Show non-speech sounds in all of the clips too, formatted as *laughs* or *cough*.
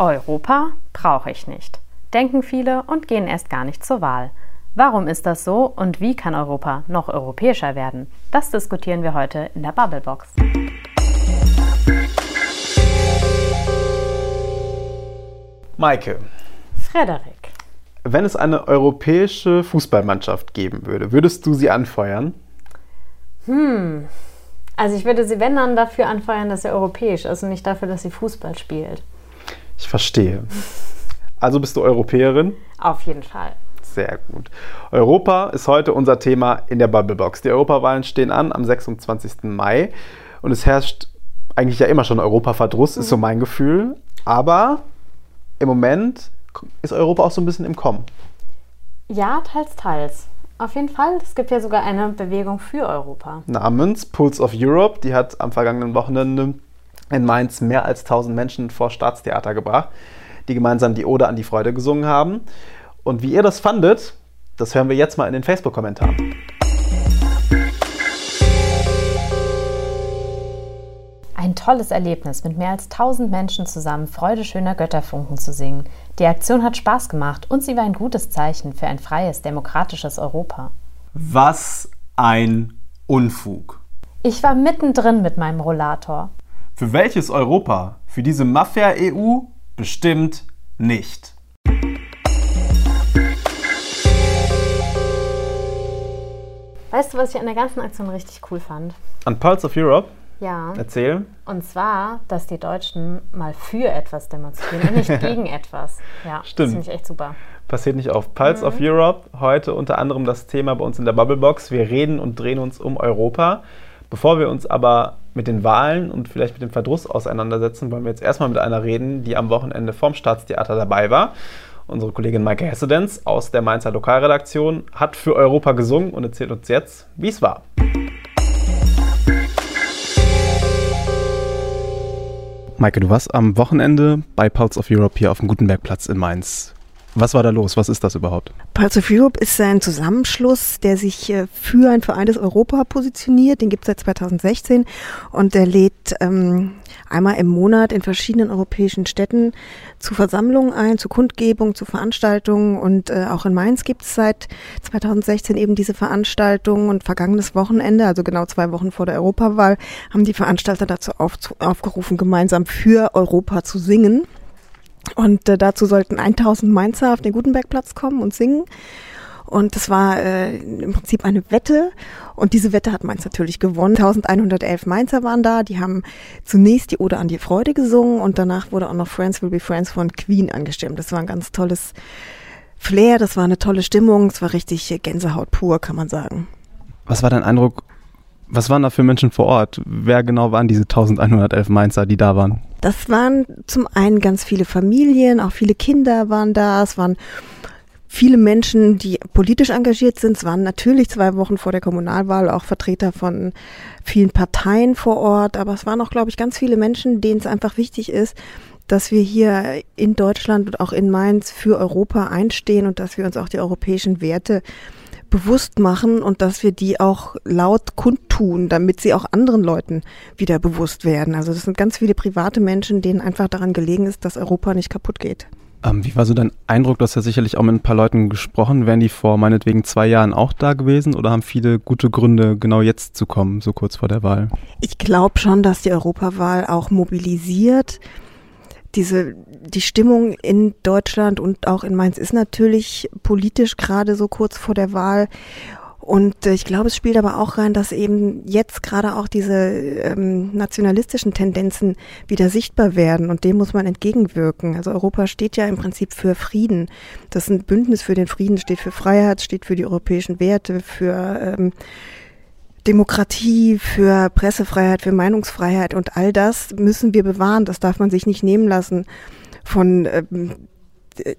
Europa brauche ich nicht, denken viele und gehen erst gar nicht zur Wahl. Warum ist das so und wie kann Europa noch europäischer werden? Das diskutieren wir heute in der Bubblebox. Maike. Frederik. Wenn es eine europäische Fußballmannschaft geben würde, würdest du sie anfeuern? Hm. Also ich würde sie, wenn dann, dafür anfeuern, dass sie europäisch ist und nicht dafür, dass sie Fußball spielt. Ich verstehe. Also bist du Europäerin? Auf jeden Fall. Sehr gut. Europa ist heute unser Thema in der Bubblebox. Die Europawahlen stehen an am 26. Mai und es herrscht eigentlich ja immer schon Europaverdruss, mhm. ist so mein Gefühl. Aber im Moment ist Europa auch so ein bisschen im Kommen. Ja, teils, teils. Auf jeden Fall. Es gibt ja sogar eine Bewegung für Europa. Namens Pulse of Europe. Die hat am vergangenen Wochenende in Mainz mehr als 1000 Menschen vor Staatstheater gebracht, die gemeinsam die Ode an die Freude gesungen haben. Und wie ihr das fandet, das hören wir jetzt mal in den Facebook-Kommentaren. Ein tolles Erlebnis, mit mehr als 1000 Menschen zusammen Freude schöner Götterfunken zu singen. Die Aktion hat Spaß gemacht und sie war ein gutes Zeichen für ein freies, demokratisches Europa. Was ein Unfug. Ich war mittendrin mit meinem Rollator. Für welches Europa? Für diese Mafia-EU? Bestimmt nicht. Weißt du, was ich an der ganzen Aktion richtig cool fand? An Pulse of Europe? Ja. Erzähl. Und zwar, dass die Deutschen mal für etwas demonstrieren und nicht *laughs* gegen etwas. Ja, Stimmt. das finde ich echt super. Passiert nicht auf Pulse mhm. of Europe. Heute unter anderem das Thema bei uns in der Bubblebox. Wir reden und drehen uns um Europa. Bevor wir uns aber mit den Wahlen und vielleicht mit dem Verdruss auseinandersetzen, wollen wir jetzt erstmal mit einer reden, die am Wochenende vom Staatstheater dabei war. Unsere Kollegin Maike Hessedenz aus der Mainzer Lokalredaktion hat für Europa gesungen und erzählt uns jetzt, wie es war. Maike, du warst am Wochenende bei Pulse of Europe hier auf dem Gutenbergplatz in Mainz. Was war da los? Was ist das überhaupt? Pulse of Europe ist ein Zusammenschluss, der sich äh, für ein vereintes Europa positioniert. Den gibt es seit 2016 und der lädt ähm, einmal im Monat in verschiedenen europäischen Städten zu Versammlungen ein, zu Kundgebungen, zu Veranstaltungen und äh, auch in Mainz gibt es seit 2016 eben diese Veranstaltungen und vergangenes Wochenende, also genau zwei Wochen vor der Europawahl, haben die Veranstalter dazu auf, aufgerufen, gemeinsam für Europa zu singen. Und äh, dazu sollten 1000 Mainzer auf den Gutenbergplatz kommen und singen. Und das war äh, im Prinzip eine Wette. Und diese Wette hat Mainz natürlich gewonnen. 1111 Mainzer waren da. Die haben zunächst die Ode an die Freude gesungen und danach wurde auch noch Friends Will Be Friends von Queen angestimmt. Das war ein ganz tolles Flair. Das war eine tolle Stimmung. Es war richtig Gänsehaut pur, kann man sagen. Was war dein Eindruck? Was waren da für Menschen vor Ort? Wer genau waren diese 1111 Mainzer, die da waren? Das waren zum einen ganz viele Familien, auch viele Kinder waren da, es waren viele Menschen, die politisch engagiert sind. Es waren natürlich zwei Wochen vor der Kommunalwahl auch Vertreter von vielen Parteien vor Ort, aber es waren auch, glaube ich, ganz viele Menschen, denen es einfach wichtig ist, dass wir hier in Deutschland und auch in Mainz für Europa einstehen und dass wir uns auch die europäischen Werte bewusst machen und dass wir die auch laut kundtun, damit sie auch anderen Leuten wieder bewusst werden. Also das sind ganz viele private Menschen, denen einfach daran gelegen ist, dass Europa nicht kaputt geht. Ähm, wie war so dein Eindruck? Du hast ja sicherlich auch mit ein paar Leuten gesprochen. Wären die vor meinetwegen zwei Jahren auch da gewesen oder haben viele gute Gründe, genau jetzt zu kommen, so kurz vor der Wahl? Ich glaube schon, dass die Europawahl auch mobilisiert diese, die Stimmung in Deutschland und auch in Mainz ist natürlich politisch gerade so kurz vor der Wahl. Und äh, ich glaube, es spielt aber auch rein, dass eben jetzt gerade auch diese ähm, nationalistischen Tendenzen wieder sichtbar werden und dem muss man entgegenwirken. Also Europa steht ja im Prinzip für Frieden. Das ist ein Bündnis für den Frieden, steht für Freiheit, steht für die europäischen Werte, für ähm, Demokratie, für Pressefreiheit, für Meinungsfreiheit und all das müssen wir bewahren. Das darf man sich nicht nehmen lassen von ähm,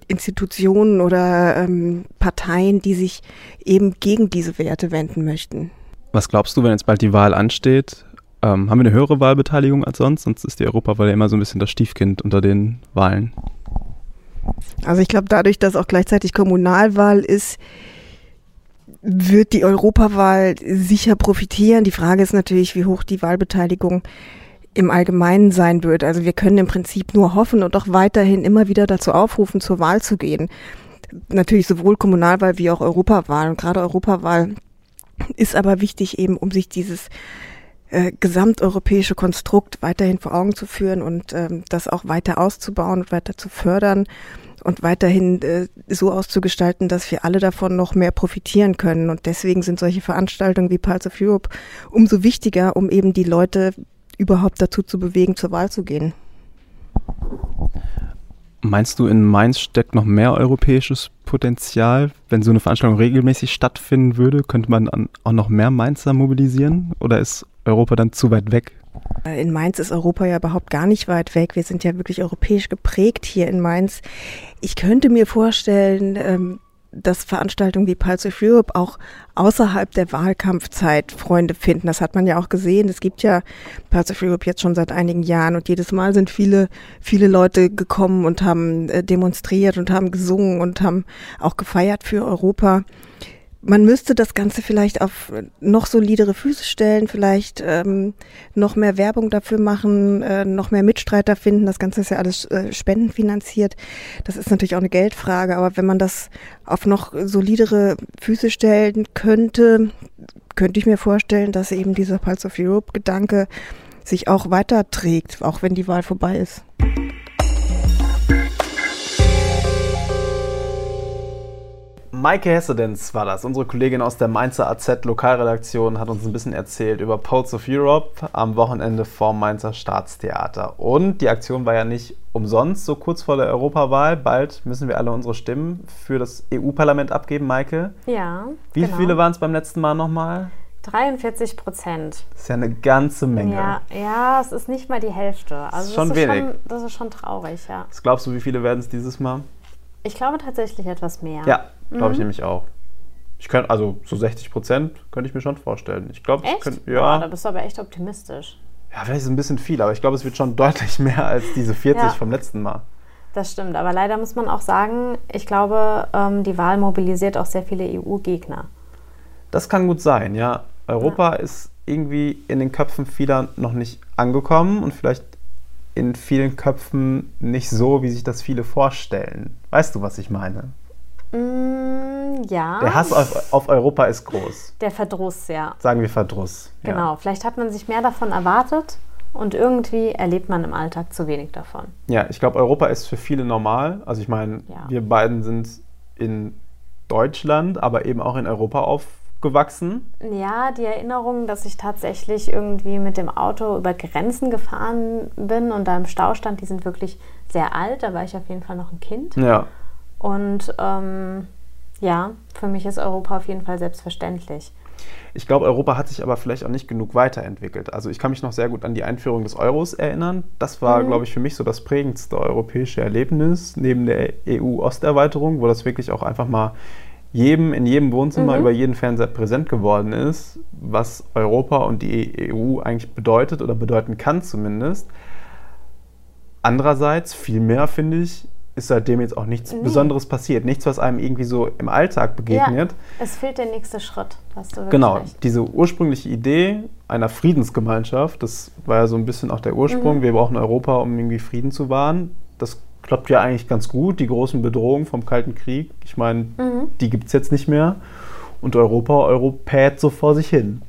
Institutionen oder ähm, Parteien, die sich eben gegen diese Werte wenden möchten. Was glaubst du, wenn jetzt bald die Wahl ansteht? Ähm, haben wir eine höhere Wahlbeteiligung als sonst? Sonst ist die Europawahl ja immer so ein bisschen das Stiefkind unter den Wahlen. Also ich glaube, dadurch, dass auch gleichzeitig Kommunalwahl ist, wird die Europawahl sicher profitieren. Die Frage ist natürlich, wie hoch die Wahlbeteiligung im Allgemeinen sein wird. Also wir können im Prinzip nur hoffen und auch weiterhin immer wieder dazu aufrufen, zur Wahl zu gehen. Natürlich sowohl Kommunalwahl wie auch Europawahl. Und gerade Europawahl ist aber wichtig eben, um sich dieses äh, gesamteuropäische Konstrukt weiterhin vor Augen zu führen und ähm, das auch weiter auszubauen und weiter zu fördern und weiterhin äh, so auszugestalten, dass wir alle davon noch mehr profitieren können. Und deswegen sind solche Veranstaltungen wie Pulse of Europe umso wichtiger, um eben die Leute überhaupt dazu zu bewegen, zur Wahl zu gehen. Meinst du, in Mainz steckt noch mehr europäisches Potenzial? Wenn so eine Veranstaltung regelmäßig stattfinden würde, könnte man auch noch mehr Mainzer mobilisieren? Oder ist Europa dann zu weit weg? In Mainz ist Europa ja überhaupt gar nicht weit weg. Wir sind ja wirklich europäisch geprägt hier in Mainz. Ich könnte mir vorstellen, ähm, dass Veranstaltungen wie Pulse of Europe auch außerhalb der Wahlkampfzeit Freunde finden. Das hat man ja auch gesehen. Es gibt ja Pulse of Europe jetzt schon seit einigen Jahren und jedes Mal sind viele, viele Leute gekommen und haben äh, demonstriert und haben gesungen und haben auch gefeiert für Europa man müsste das Ganze vielleicht auf noch solidere Füße stellen, vielleicht ähm, noch mehr Werbung dafür machen, äh, noch mehr Mitstreiter finden. Das Ganze ist ja alles äh, spendenfinanziert. Das ist natürlich auch eine Geldfrage, aber wenn man das auf noch solidere Füße stellen könnte, könnte ich mir vorstellen, dass eben dieser Pulse of Europe-Gedanke sich auch weiterträgt, auch wenn die Wahl vorbei ist. Maike Hessedens war das, unsere Kollegin aus der Mainzer AZ Lokalredaktion, hat uns ein bisschen erzählt über Pulse of Europe am Wochenende vorm Mainzer Staatstheater. Und die Aktion war ja nicht umsonst, so kurz vor der Europawahl. Bald müssen wir alle unsere Stimmen für das EU-Parlament abgeben, Maike. Ja. Wie genau. viele waren es beim letzten Mal nochmal? 43 Prozent. Das ist ja eine ganze Menge. Ja, ja es ist nicht mal die Hälfte. Also schon das ist wenig. Schon, das ist schon traurig, ja. Was glaubst du, wie viele werden es dieses Mal? Ich glaube tatsächlich etwas mehr. Ja, glaube ich mhm. nämlich auch. Ich könnte, also so 60 Prozent könnte ich mir schon vorstellen. Ich glaube, ja. Oh, da bist du aber echt optimistisch. Ja, vielleicht ist es ein bisschen viel, aber ich glaube, es wird schon *laughs* deutlich mehr als diese 40 ja. vom letzten Mal. Das stimmt, aber leider muss man auch sagen, ich glaube, ähm, die Wahl mobilisiert auch sehr viele EU-Gegner. Das kann gut sein, ja. Europa ja. ist irgendwie in den Köpfen vieler noch nicht angekommen und vielleicht in vielen Köpfen nicht so, wie sich das viele vorstellen. Weißt du, was ich meine? Mm, ja. Der Hass auf, auf, Europa ist groß. Der Verdruss, ja. Sagen wir Verdruss. Genau, ja. vielleicht hat man sich mehr davon erwartet und irgendwie erlebt man im Alltag zu wenig davon. Ja, ich glaube, Europa ist für viele normal. Also ich meine, ja. wir beiden sind in Deutschland, aber eben auch in Europa auf, gewachsen? Ja, die Erinnerung, dass ich tatsächlich irgendwie mit dem Auto über Grenzen gefahren bin und da im Stau stand, die sind wirklich sehr alt. Da war ich auf jeden Fall noch ein Kind. Ja. Und ähm, ja, für mich ist Europa auf jeden Fall selbstverständlich. Ich glaube, Europa hat sich aber vielleicht auch nicht genug weiterentwickelt. Also ich kann mich noch sehr gut an die Einführung des Euros erinnern. Das war, mhm. glaube ich, für mich so das prägendste europäische Erlebnis neben der EU-Osterweiterung, wo das wirklich auch einfach mal jedem in jedem Wohnzimmer mhm. über jeden Fernseher präsent geworden ist, was Europa und die EU eigentlich bedeutet oder bedeuten kann zumindest. Andererseits, viel mehr finde ich, ist seitdem jetzt auch nichts nee. Besonderes passiert. Nichts, was einem irgendwie so im Alltag begegnet. Ja, es fehlt der nächste Schritt. Hast du genau, recht. diese ursprüngliche Idee einer Friedensgemeinschaft, das war ja so ein bisschen auch der Ursprung. Mhm. Wir brauchen Europa, um irgendwie Frieden zu wahren. Das klappt ja eigentlich ganz gut. Die großen Bedrohungen vom Kalten Krieg, ich meine, mhm. die gibt es jetzt nicht mehr. Und Europa europät so vor sich hin.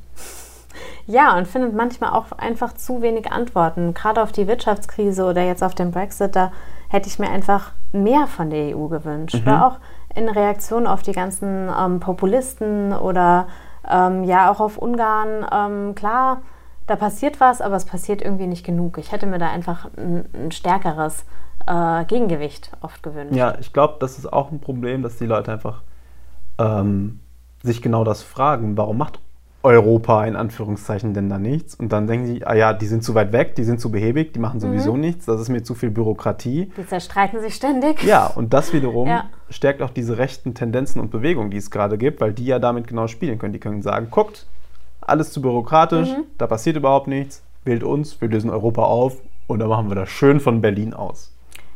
Ja, und findet manchmal auch einfach zu wenig Antworten. Gerade auf die Wirtschaftskrise oder jetzt auf den Brexit, da hätte ich mir einfach mehr von der EU gewünscht. Mhm. Oder auch in Reaktion auf die ganzen ähm, Populisten oder ähm, ja auch auf Ungarn. Ähm, klar, da passiert was, aber es passiert irgendwie nicht genug. Ich hätte mir da einfach ein, ein stärkeres äh, Gegengewicht oft gewünscht. Ja, ich glaube, das ist auch ein Problem, dass die Leute einfach ähm, sich genau das fragen, warum macht Europa in Anführungszeichen denn da nichts? Und dann denken sie, ah ja, die sind zu weit weg, die sind zu behäbig, die machen sowieso mhm. nichts, das ist mir zu viel Bürokratie. Die zerstreiten sich ständig. Ja, und das wiederum *laughs* ja. stärkt auch diese rechten Tendenzen und Bewegungen, die es gerade gibt, weil die ja damit genau spielen können. Die können sagen, guckt, alles zu bürokratisch, mhm. da passiert überhaupt nichts, wählt uns, wir lösen Europa auf und dann machen wir das schön von Berlin aus.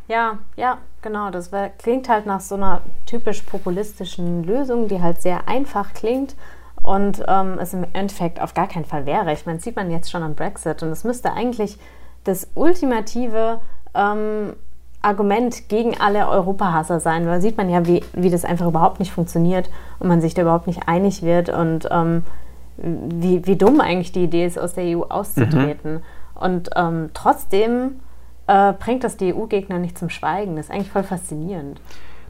Ja, ja, genau. Das wär, klingt halt nach so einer typisch populistischen Lösung, die halt sehr einfach klingt und ähm, es im Endeffekt auf gar keinen Fall wäre. Ich meine, sieht man jetzt schon am Brexit und es müsste eigentlich das ultimative ähm, Argument gegen alle Europahasser sein, weil sieht man ja, wie, wie das einfach überhaupt nicht funktioniert und man sich da überhaupt nicht einig wird und ähm, wie, wie dumm eigentlich die Idee ist, aus der EU auszutreten. Mhm. Und ähm, trotzdem äh, bringt das die EU-Gegner nicht zum Schweigen. Das ist eigentlich voll faszinierend.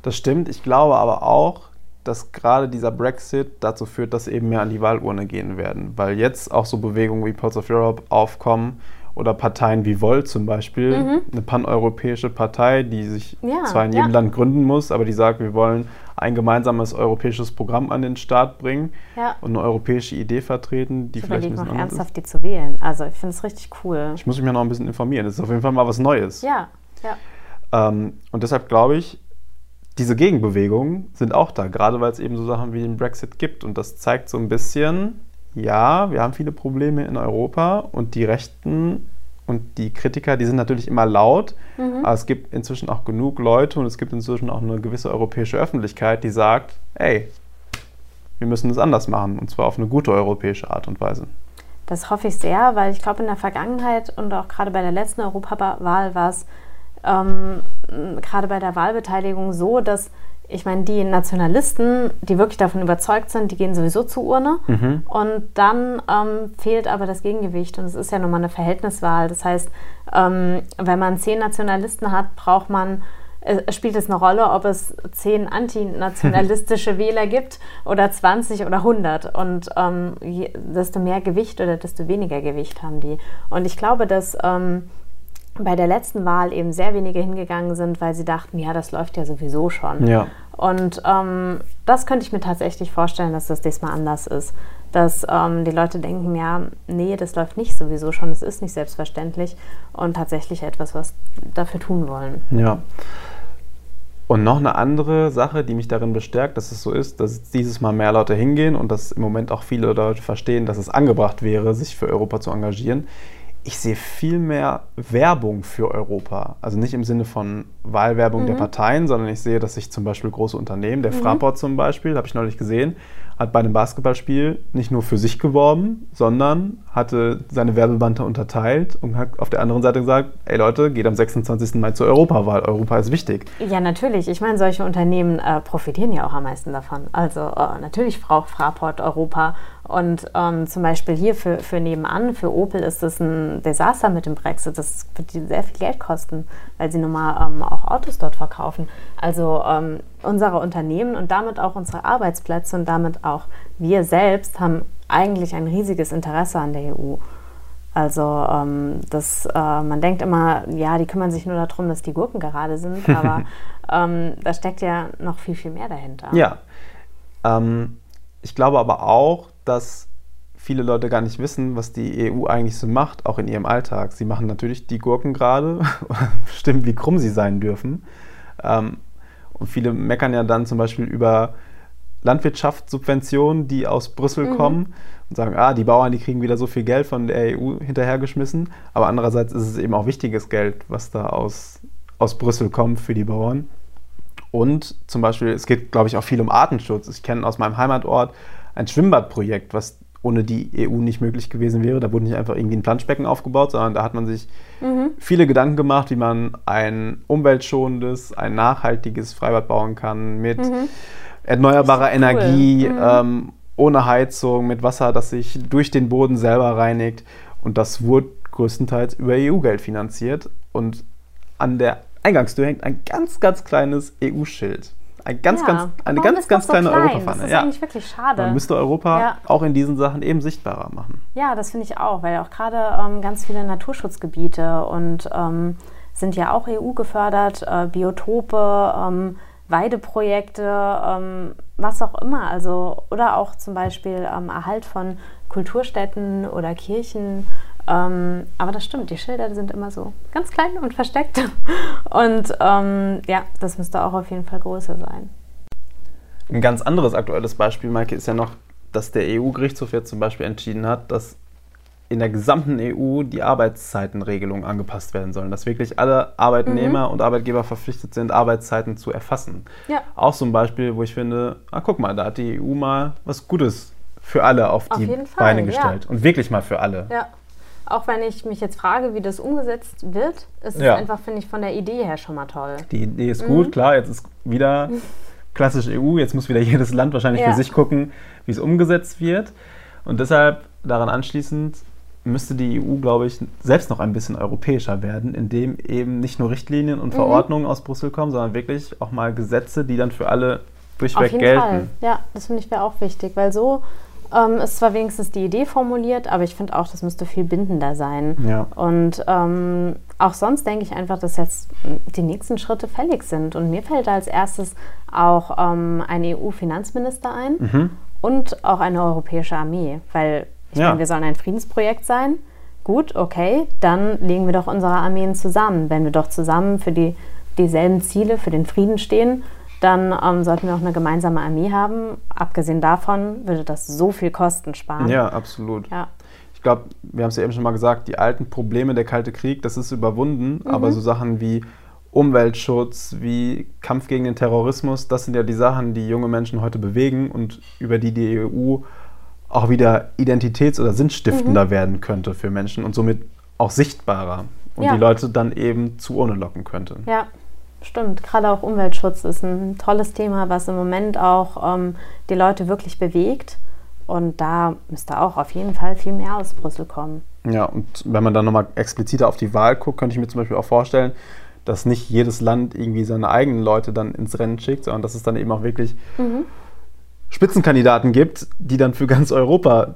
Das stimmt. Ich glaube aber auch, dass gerade dieser Brexit dazu führt, dass eben mehr an die Wahlurne gehen werden. Weil jetzt auch so Bewegungen wie Pulse of Europe aufkommen oder Parteien wie Volt zum Beispiel, mhm. eine paneuropäische Partei, die sich ja, zwar in jedem ja. Land gründen muss, aber die sagt, wir wollen ein gemeinsames europäisches Programm an den Start bringen ja. und eine europäisische Idee vertreten, die ich vielleicht ein bisschen noch ernsthaft ist. die zu wählen. Also ich finde es richtig cool. Ich muss mich ja noch ein bisschen informieren. Das ist auf jeden Fall mal was Neues. Ja, ja. Ähm, und deshalb glaube ich, diese Gegenbewegungen sind auch da, gerade weil es eben so Sachen wie den Brexit gibt. Und das zeigt so ein bisschen, ja, wir haben viele Probleme in Europa und die Rechten und die Kritiker, die sind natürlich immer laut, mhm. aber es gibt inzwischen auch genug Leute und es gibt inzwischen auch eine gewisse europäische Öffentlichkeit, die sagt, hey, wir müssen es anders machen und zwar auf eine gute europäische Art und Weise. Das hoffe ich sehr, weil ich glaube, in der Vergangenheit und auch gerade bei der letzten Europawahl war es ähm, gerade bei der Wahlbeteiligung so, dass ich meine, die Nationalisten, die wirklich davon überzeugt sind, die gehen sowieso zur Urne. Mhm. Und dann ähm, fehlt aber das Gegengewicht. Und es ist ja nun mal eine Verhältniswahl. Das heißt, ähm, wenn man zehn Nationalisten hat, braucht man, äh, spielt es eine Rolle, ob es zehn antinationalistische *laughs* Wähler gibt oder 20 oder 100. Und ähm, je, desto mehr Gewicht oder desto weniger Gewicht haben die. Und ich glaube, dass ähm, bei der letzten Wahl eben sehr wenige hingegangen sind, weil sie dachten, ja, das läuft ja sowieso schon. Ja. Und ähm, das könnte ich mir tatsächlich vorstellen, dass das diesmal anders ist. Dass ähm, die Leute denken, ja, nee, das läuft nicht sowieso schon, es ist nicht selbstverständlich und tatsächlich etwas, was dafür tun wollen. Ja. Und noch eine andere Sache, die mich darin bestärkt, dass es so ist, dass dieses Mal mehr Leute hingehen und dass im Moment auch viele Leute verstehen, dass es angebracht wäre, sich für Europa zu engagieren, ich sehe viel mehr Werbung für Europa. Also nicht im Sinne von Wahlwerbung mhm. der Parteien, sondern ich sehe, dass sich zum Beispiel große Unternehmen, der mhm. Fraport zum Beispiel, habe ich neulich gesehen, hat bei einem Basketballspiel nicht nur für sich geworben, sondern hatte seine Werbebande unterteilt und hat auf der anderen Seite gesagt, ey Leute, geht am 26. Mai zur Europawahl. Europa ist wichtig. Ja, natürlich. Ich meine, solche Unternehmen äh, profitieren ja auch am meisten davon. Also äh, natürlich braucht Fraport Europa und ähm, zum Beispiel hier für, für nebenan, für Opel ist das ein Desaster mit dem Brexit. Das wird sehr viel Geld kosten, weil sie nun mal ähm, auch Autos dort verkaufen. Also ähm, unsere Unternehmen und damit auch unsere Arbeitsplätze und damit auch wir selbst haben eigentlich ein riesiges Interesse an der EU. Also ähm, das, äh, man denkt immer, ja, die kümmern sich nur darum, dass die Gurken gerade sind, *laughs* aber ähm, da steckt ja noch viel, viel mehr dahinter. Ja. Ähm, ich glaube aber auch, dass viele Leute gar nicht wissen, was die EU eigentlich so macht, auch in ihrem Alltag. Sie machen natürlich die Gurken gerade, *laughs* stimmt, wie krumm sie sein dürfen. Und viele meckern ja dann zum Beispiel über Landwirtschaftssubventionen, die aus Brüssel mhm. kommen und sagen, ah, die Bauern, die kriegen wieder so viel Geld von der EU hinterhergeschmissen. Aber andererseits ist es eben auch wichtiges Geld, was da aus, aus Brüssel kommt für die Bauern. Und zum Beispiel, es geht, glaube ich, auch viel um Artenschutz. Ich kenne aus meinem Heimatort ein Schwimmbadprojekt, was ohne die EU nicht möglich gewesen wäre. Da wurde nicht einfach irgendwie ein Planschbecken aufgebaut, sondern da hat man sich mhm. viele Gedanken gemacht, wie man ein umweltschonendes, ein nachhaltiges Freibad bauen kann mit mhm. erneuerbarer cool. Energie, mhm. ähm, ohne Heizung, mit Wasser, das sich durch den Boden selber reinigt. Und das wurde größtenteils über EU-Geld finanziert. Und an der Eingangstür hängt ein ganz, ganz kleines EU-Schild. Ein ganz, ja. ganz, eine Warum ganz, ganz kleine so klein? Europafahne. Das ist ja. eigentlich wirklich schade. Man müsste Europa ja. auch in diesen Sachen eben sichtbarer machen. Ja, das finde ich auch, weil auch gerade ähm, ganz viele Naturschutzgebiete und ähm, sind ja auch EU gefördert, äh, Biotope, ähm, Weideprojekte, ähm, was auch immer. Also, oder auch zum Beispiel ähm, Erhalt von Kulturstätten oder Kirchen ähm, aber das stimmt, die Schilder sind immer so ganz klein und versteckt. *laughs* Und ähm, ja, das müsste auch auf jeden Fall größer sein. Ein ganz anderes aktuelles Beispiel, Maike, ist ja noch, dass der EU-Gerichtshof jetzt zum Beispiel entschieden hat, dass in der gesamten EU die Arbeitszeitenregelungen angepasst werden sollen, dass wirklich alle Arbeitnehmer mhm. und Arbeitgeber verpflichtet sind, Arbeitszeiten zu erfassen. Ja. Auch so ein Beispiel, wo ich finde, ah, guck mal, da hat die EU mal was Gutes für alle auf, auf die Beine gestellt. Ja. Und wirklich mal für alle. Ja. Auch wenn ich mich jetzt frage, wie das umgesetzt wird, ist Ja. es einfach, finde ich, von der Idee her schon mal toll. Die Idee ist gut, klar, jetzt ist wieder *laughs* klassisch EU, jetzt muss wieder jedes Land wahrscheinlich Ja. für sich gucken, wie es umgesetzt wird. Und deshalb daran anschließend müsste die EU, glaube ich, selbst noch ein bisschen europäischer werden, indem eben nicht nur Richtlinien Mhm. und Verordnungen aus Brüssel kommen, sondern wirklich auch mal Gesetze, die dann für alle Auf durchweg jeden gelten. Fall. Ja, das finde ich wäre auch wichtig, weil so ähm, ist zwar wenigstens die Idee formuliert, aber ich finde auch, das müsste viel bindender sein. Ja. Und ähm, auch sonst denke ich einfach, dass jetzt die nächsten Schritte fällig sind. Und mir fällt da als erstes auch ähm, ein EU-Finanzminister ein Mhm. und auch eine europäische Armee. Weil ich Ja. meine, wir sollen ein Friedensprojekt sein. Gut, okay, dann legen wir doch unsere Armeen zusammen. Wenn wir doch zusammen für die, dieselben Ziele, für den Frieden stehen, dann ähm, sollten wir auch eine gemeinsame Armee haben. Abgesehen davon würde das so viel Kosten sparen. Ja, absolut. Ja. Ich glaube, wir haben es ja eben schon mal gesagt, die alten Probleme der Kalte Krieg, das ist überwunden, Mhm. aber so Sachen wie Umweltschutz, wie Kampf gegen den Terrorismus, das sind ja die Sachen, die junge Menschen heute bewegen und über die die EU auch wieder identitäts- oder Mhm. sinnstiftender werden könnte für Menschen und somit auch sichtbarer und Ja. die Leute dann eben zu Urne locken könnte. Ja, stimmt. Gerade auch Umweltschutz ist ein tolles Thema, was im Moment auch ähm, die Leute wirklich bewegt. Und da müsste auch auf jeden Fall viel mehr aus Brüssel kommen. Ja, und wenn man dann nochmal expliziter auf die Wahl guckt, könnte ich mir zum Beispiel auch vorstellen, dass nicht jedes Land irgendwie seine eigenen Leute dann ins Rennen schickt, sondern dass es dann eben auch wirklich Spitzenkandidaten gibt, die dann für ganz Europa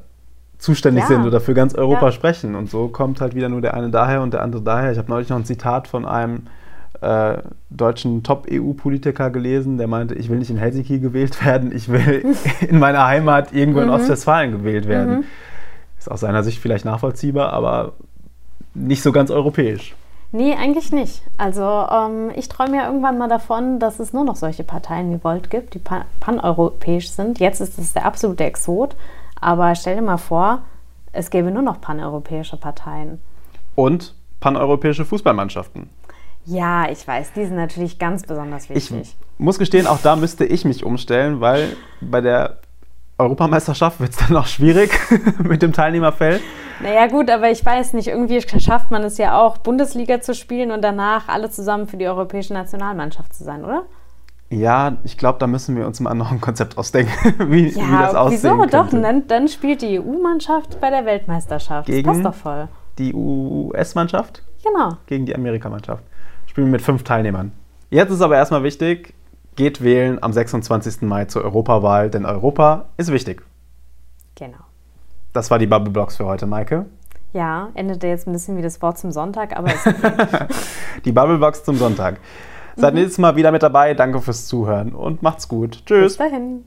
zuständig Ja. sind oder für ganz Europa Ja. sprechen. Und so kommt halt wieder nur der eine daher und der andere daher. Ich habe neulich noch ein Zitat von einem äh, deutschen Top-EU-Politiker gelesen, der meinte, ich will nicht in Helsinki gewählt *laughs* werden, ich will in meiner Heimat irgendwo in Ostwestfalen gewählt werden. Ist aus seiner Sicht vielleicht nachvollziehbar, aber nicht so ganz europäisch. Nee, eigentlich nicht. Also ähm, ich träume ja irgendwann mal davon, dass es nur noch solche Parteien wie Volt gibt, die pan paneuropäisch sind. Jetzt ist es der absolute Exot. Aber stell dir mal vor, es gäbe nur noch paneuropäische Parteien. Und paneuropäische Fußballmannschaften. Ja, ich weiß, die sind natürlich ganz besonders Ich wichtig. muss gestehen, auch da müsste ich mich umstellen, weil bei der Europameisterschaft wird es dann auch schwierig *laughs* mit dem Teilnehmerfeld. Naja gut, aber ich weiß nicht, irgendwie schafft man es ja auch, Bundesliga zu spielen und danach alle zusammen für die europäische Nationalmannschaft zu sein, oder? Ja, ich glaube, da müssen wir uns mal noch ein Konzept ausdenken, wie, *laughs* wie Ja, das aussehen wieso könnte. doch? Dann, dann spielt die EU-Mannschaft bei der Weltmeisterschaft. Gegen? Das passt doch voll. Die US-Mannschaft Genau. gegen die Amerikamannschaft. Spielen mit fünf Teilnehmern. Jetzt ist aber erstmal wichtig, geht wählen am 26. Mai zur Europawahl, denn Europa ist wichtig. Genau. Das war die Bubble Blocks für heute, Maike. Ja, endete jetzt ein bisschen wie das Wort zum Sonntag, aber ist *laughs* okay. Die Bubble Blocks zum Sonntag. Seid nächstes Mal wieder mit dabei. Danke fürs Zuhören und macht's gut. Tschüss. Bis dahin.